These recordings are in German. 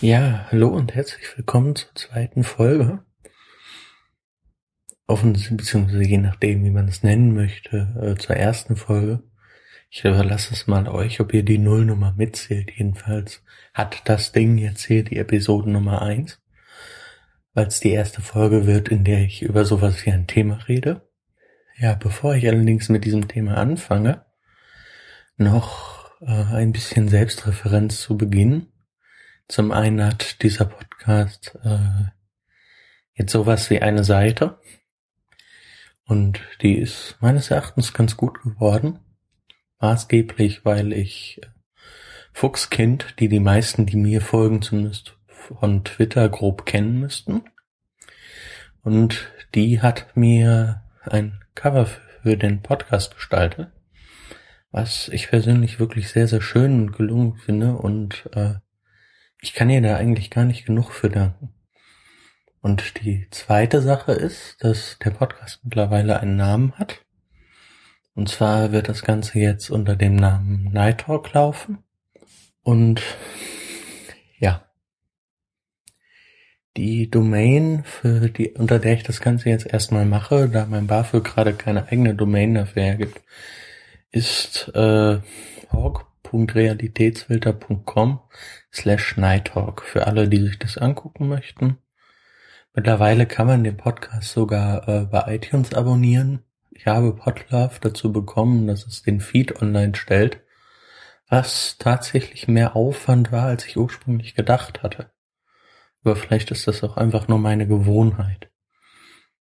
Ja, hallo und herzlich willkommen zur zweiten Folge. Offensichtlich, beziehungsweise je nachdem, wie man es nennen möchte, äh, zur ersten Folge. Ich überlasse es mal euch, ob ihr die Nullnummer mitzählt. Jedenfalls hat das Ding jetzt hier die Episode Nummer eins, weil es die erste Folge wird, in der ich über sowas wie ein Thema rede. Ja, bevor ich allerdings mit diesem Thema anfange, noch äh, ein bisschen Selbstreferenz zu Beginn. Zum einen hat dieser Podcast äh, jetzt sowas wie eine Seite und die ist meines Erachtens ganz gut geworden. Maßgeblich, weil ich Fuchskind, die die meisten, die mir folgen, zumindest von Twitter grob kennen müssten. Und die hat mir ein Cover für den Podcast gestaltet, was ich persönlich wirklich sehr, sehr schön und gelungen finde und äh, ich kann ihr da eigentlich gar nicht genug für danken. Und die zweite Sache ist, dass der Podcast mittlerweile einen Namen hat. Und zwar wird das Ganze jetzt unter dem Namen Night Talk laufen. Und ja, die Domain, für die, unter der ich das Ganze jetzt erstmal mache, da mein BAföG gerade keine eigene Domain dafür hergibt, ist äh, Hawk www.realitätsfilter.com slash Nighthawk für alle, die sich das angucken möchten. Mittlerweile kann man den Podcast sogar äh, bei iTunes abonnieren. Ich habe Podlove dazu bekommen, dass es den Feed online stellt, was tatsächlich mehr Aufwand war, als ich ursprünglich gedacht hatte. Aber vielleicht ist das auch einfach nur meine Gewohnheit.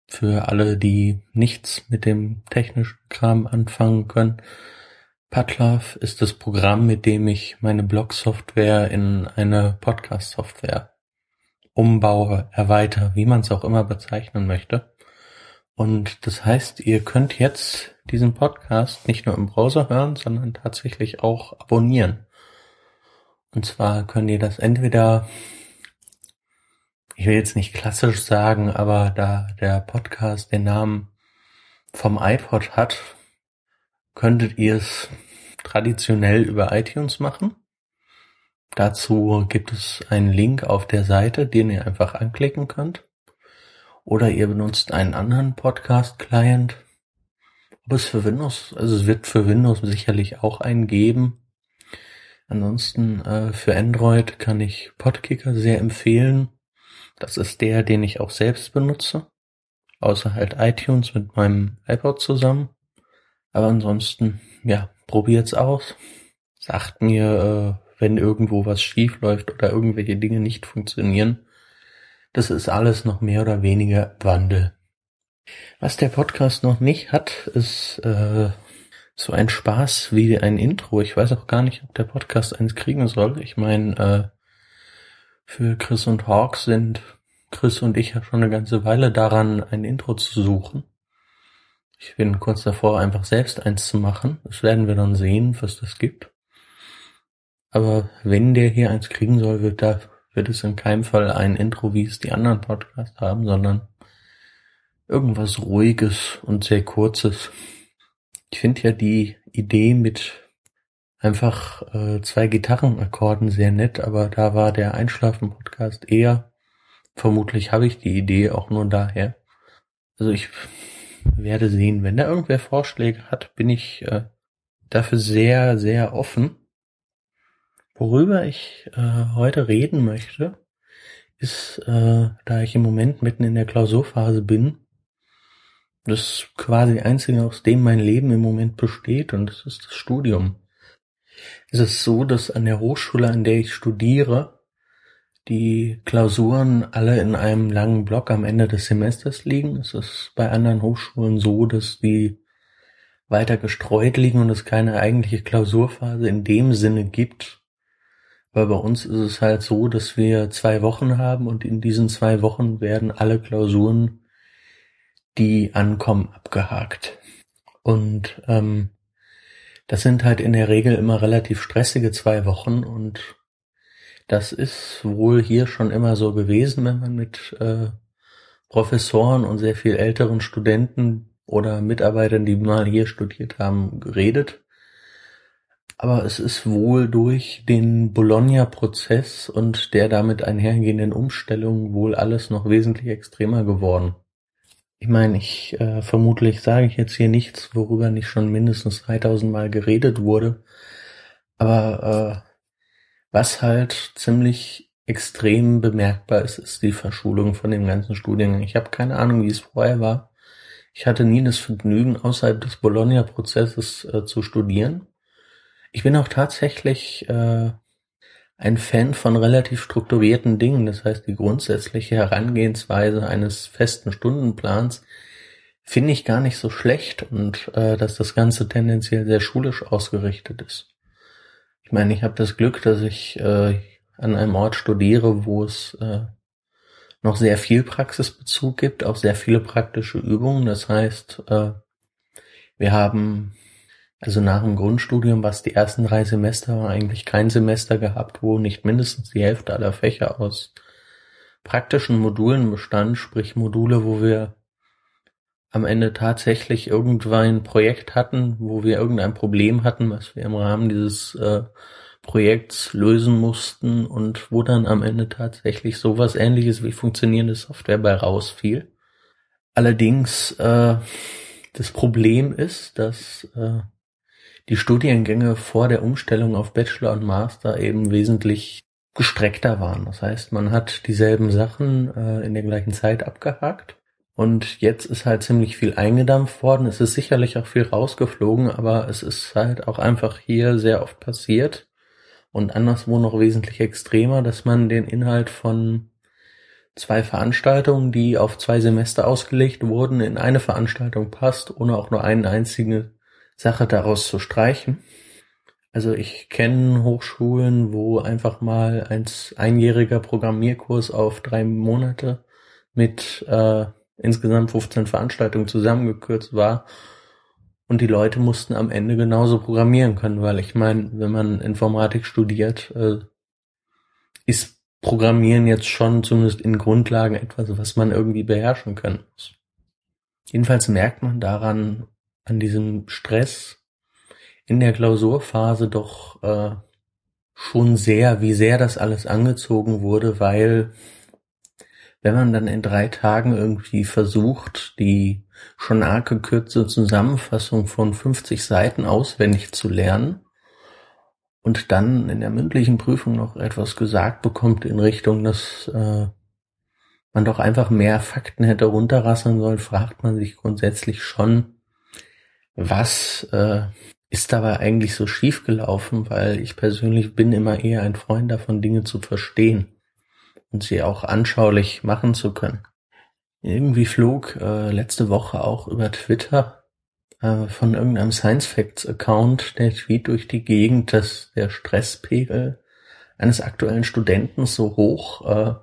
Für alle, die nichts mit dem technischen Kram anfangen können, Pudlove ist das Programm, mit dem ich meine Blog-Software in eine Podcast-Software umbaue, erweitere, wie man es auch immer bezeichnen möchte. Und das heißt, ihr könnt jetzt diesen Podcast nicht nur im Browser hören, sondern tatsächlich auch abonnieren. Und zwar könnt ihr das entweder, ich will jetzt nicht klassisch sagen, aber da der Podcast den Namen vom iPod hat, könntet ihr es traditionell über iTunes machen. Dazu gibt es einen Link auf der Seite, den ihr einfach anklicken könnt. Oder ihr benutzt einen anderen Podcast-Client. Ob es für Windows, also es wird für Windows sicherlich auch einen geben. Ansonsten äh, für Android kann ich Podkicker sehr empfehlen. Das ist der, den ich auch selbst benutze. Außer halt iTunes mit meinem iPod zusammen. Aber ansonsten, ja, probiert's aus. Sagt mir, äh, wenn irgendwo was schief läuft oder irgendwelche Dinge nicht funktionieren. Das ist alles noch mehr oder weniger Wandel. Was der Podcast noch nicht hat, ist äh, so ein Spaß wie ein Intro. Ich weiß auch gar nicht, ob der Podcast eins kriegen soll. Ich meine, äh, für Chris und Hawk sind Chris und ich ja schon eine ganze Weile daran, ein Intro zu suchen. Ich bin kurz davor, einfach selbst eins zu machen. Das werden wir dann sehen, was das gibt. Aber wenn der hier eins kriegen soll, wird da, wird es in keinem Fall ein Intro, wie es die anderen Podcasts haben, sondern irgendwas ruhiges und sehr kurzes. Ich finde ja die Idee mit einfach äh, zwei Gitarrenakkorden sehr nett, aber da war der Einschlafen-Podcast eher. Vermutlich habe ich die Idee auch nur daher. Also ich werde sehen. Wenn da irgendwer Vorschläge hat, bin ich äh, dafür sehr, sehr offen. Worüber ich äh, heute reden möchte, ist, äh, da ich im Moment mitten in der Klausurphase bin, das quasi einzige, aus dem mein Leben im Moment besteht, und das ist das Studium. Es ist so, dass an der Hochschule, an der ich studiere, die Klausuren alle in einem langen Block am Ende des Semesters liegen. Es ist bei anderen Hochschulen so, dass die weiter gestreut liegen und es keine eigentliche Klausurphase in dem Sinne gibt. Aber bei uns ist es halt so, dass wir zwei Wochen haben und in diesen zwei Wochen werden alle Klausuren, die ankommen, abgehakt. Und ähm, das sind halt in der Regel immer relativ stressige zwei Wochen und das ist wohl hier schon immer so gewesen, wenn man mit äh, Professoren und sehr viel älteren Studenten oder Mitarbeitern, die mal hier studiert haben, geredet. Aber es ist wohl durch den Bologna-Prozess und der damit einhergehenden Umstellung wohl alles noch wesentlich extremer geworden. Ich meine, ich äh, vermutlich sage ich jetzt hier nichts, worüber nicht schon mindestens 3000 Mal geredet wurde. Aber äh, was halt ziemlich extrem bemerkbar ist, ist die Verschulung von dem ganzen Studiengang. Ich habe keine Ahnung, wie es vorher war. Ich hatte nie das Vergnügen, außerhalb des Bologna-Prozesses äh, zu studieren. Ich bin auch tatsächlich äh, ein Fan von relativ strukturierten Dingen. Das heißt, die grundsätzliche Herangehensweise eines festen Stundenplans finde ich gar nicht so schlecht und äh, dass das Ganze tendenziell sehr schulisch ausgerichtet ist. Ich meine, ich habe das Glück, dass ich äh, an einem Ort studiere, wo es äh, noch sehr viel Praxisbezug gibt, auch sehr viele praktische Übungen. Das heißt, äh, wir haben also nach dem Grundstudium, was die ersten drei Semester war, eigentlich kein Semester gehabt, wo nicht mindestens die Hälfte aller Fächer aus praktischen Modulen bestand, sprich Module, wo wir am Ende tatsächlich irgendwann ein Projekt hatten, wo wir irgendein Problem hatten, was wir im Rahmen dieses äh, Projekts lösen mussten und wo dann am Ende tatsächlich sowas ähnliches wie funktionierende Software bei rausfiel. Allerdings äh, das Problem ist, dass äh, die Studiengänge vor der Umstellung auf Bachelor und Master eben wesentlich gestreckter waren. Das heißt, man hat dieselben Sachen äh, in der gleichen Zeit abgehakt und jetzt ist halt ziemlich viel eingedampft worden. Es ist sicherlich auch viel rausgeflogen, aber es ist halt auch einfach hier sehr oft passiert und anderswo noch wesentlich extremer, dass man den Inhalt von zwei Veranstaltungen, die auf zwei Semester ausgelegt wurden, in eine Veranstaltung passt, ohne auch nur eine einzige Sache daraus zu streichen. Also ich kenne Hochschulen, wo einfach mal ein einjähriger Programmierkurs auf drei Monate mit äh, insgesamt 15 Veranstaltungen zusammengekürzt war und die Leute mussten am Ende genauso programmieren können, weil ich meine, wenn man Informatik studiert, äh, ist Programmieren jetzt schon zumindest in Grundlagen etwas, was man irgendwie beherrschen können muss. Jedenfalls merkt man daran, an diesem Stress in der Klausurphase doch äh, schon sehr, wie sehr das alles angezogen wurde, weil wenn man dann in drei Tagen irgendwie versucht, die schon arg gekürzte Zusammenfassung von 50 Seiten auswendig zu lernen und dann in der mündlichen Prüfung noch etwas gesagt bekommt in Richtung, dass äh, man doch einfach mehr Fakten hätte runterrasseln sollen, fragt man sich grundsätzlich schon, was äh, ist dabei eigentlich so schief gelaufen, weil ich persönlich bin immer eher ein Freund davon, Dinge zu verstehen und sie auch anschaulich machen zu können. Irgendwie flog äh, letzte Woche auch über Twitter äh, von irgendeinem Science Facts Account der Tweet durch die Gegend, dass der Stresspegel eines aktuellen Studenten so hoch äh,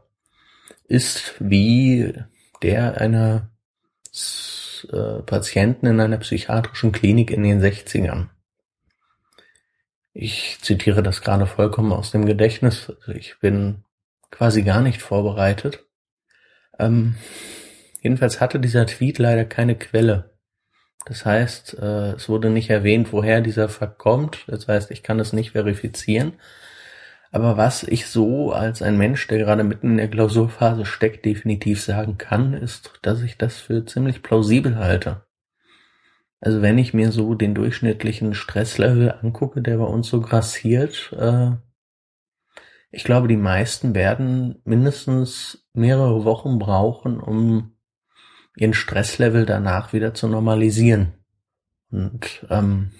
ist wie der einer äh, Patienten in einer psychiatrischen Klinik in den 60ern. Ich zitiere das gerade vollkommen aus dem Gedächtnis. Also ich bin quasi gar nicht vorbereitet. Ähm, jedenfalls hatte dieser Tweet leider keine Quelle. Das heißt, äh, es wurde nicht erwähnt, woher dieser Fakt kommt. Das heißt, ich kann es nicht verifizieren. Aber was ich so als ein Mensch, der gerade mitten in der Klausurphase steckt, definitiv sagen kann, ist, dass ich das für ziemlich plausibel halte. Also wenn ich mir so den durchschnittlichen Stresslevel angucke, der bei uns so grassiert, äh, ich glaube, die meisten werden mindestens mehrere Wochen brauchen, um ihren Stresslevel danach wieder zu normalisieren. Und ähm,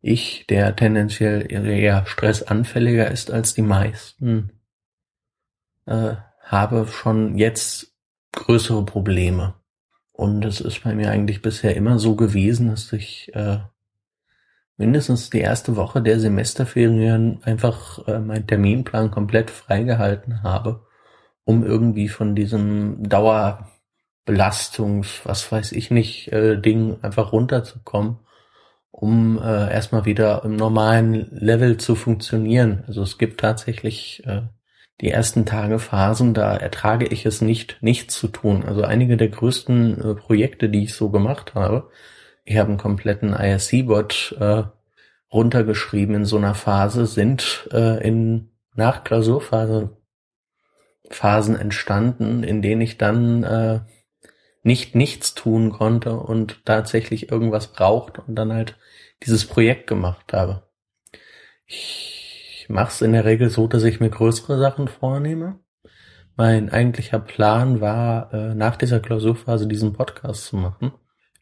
ich, der tendenziell eher stressanfälliger ist als die meisten, äh, habe schon jetzt größere Probleme. Und es ist bei mir eigentlich bisher immer so gewesen, dass ich äh, mindestens die erste Woche der Semesterferien einfach äh, meinen Terminplan komplett freigehalten habe, um irgendwie von diesem Dauerbelastungs, was weiß ich nicht, äh, Ding einfach runterzukommen um äh, erstmal wieder im normalen Level zu funktionieren. Also es gibt tatsächlich äh, die ersten Tage Phasen, da ertrage ich es nicht, nichts zu tun. Also einige der größten äh, Projekte, die ich so gemacht habe, ich habe einen kompletten IRC-Bot äh, runtergeschrieben in so einer Phase, sind äh, in nach Klausurphase Phasen entstanden, in denen ich dann äh, nicht nichts tun konnte und tatsächlich irgendwas braucht und dann halt dieses Projekt gemacht habe. Ich mache es in der Regel so, dass ich mir größere Sachen vornehme. Mein eigentlicher Plan war, äh, nach dieser Klausurphase diesen Podcast zu machen.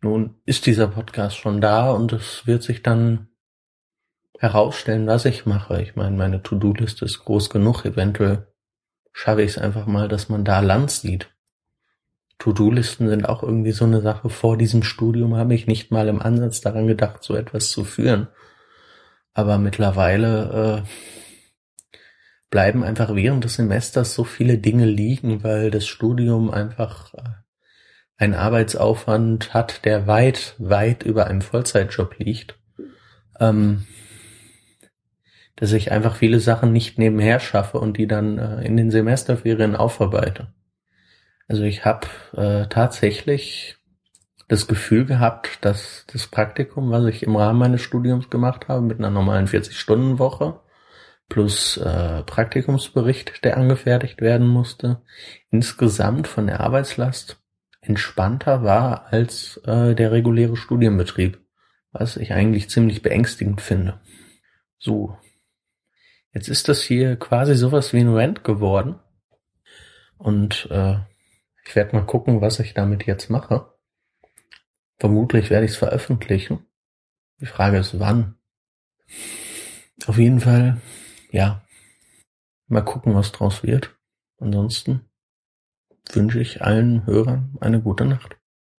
Nun ist dieser Podcast schon da und es wird sich dann herausstellen, was ich mache. Ich meine, meine To-Do-Liste ist groß genug. Eventuell schaffe ich es einfach mal, dass man da Land sieht. To-Do-Listen sind auch irgendwie so eine Sache. Vor diesem Studium habe ich nicht mal im Ansatz daran gedacht, so etwas zu führen. Aber mittlerweile äh, bleiben einfach während des Semesters so viele Dinge liegen, weil das Studium einfach äh, einen Arbeitsaufwand hat, der weit, weit über einem Vollzeitjob liegt. Ähm, dass ich einfach viele Sachen nicht nebenher schaffe und die dann äh, in den Semesterferien aufarbeite. Also ich habe äh, tatsächlich das Gefühl gehabt, dass das Praktikum, was ich im Rahmen meines Studiums gemacht habe, mit einer normalen 40-Stunden-Woche plus äh, Praktikumsbericht, der angefertigt werden musste, insgesamt von der Arbeitslast entspannter war als äh, der reguläre Studienbetrieb, was ich eigentlich ziemlich beängstigend finde. So, jetzt ist das hier quasi sowas wie ein Rent geworden und äh, ich werde mal gucken, was ich damit jetzt mache. Vermutlich werde ich es veröffentlichen. Die Frage ist, wann. Auf jeden Fall, ja, mal gucken, was draus wird. Ansonsten wünsche ich allen Hörern eine gute Nacht.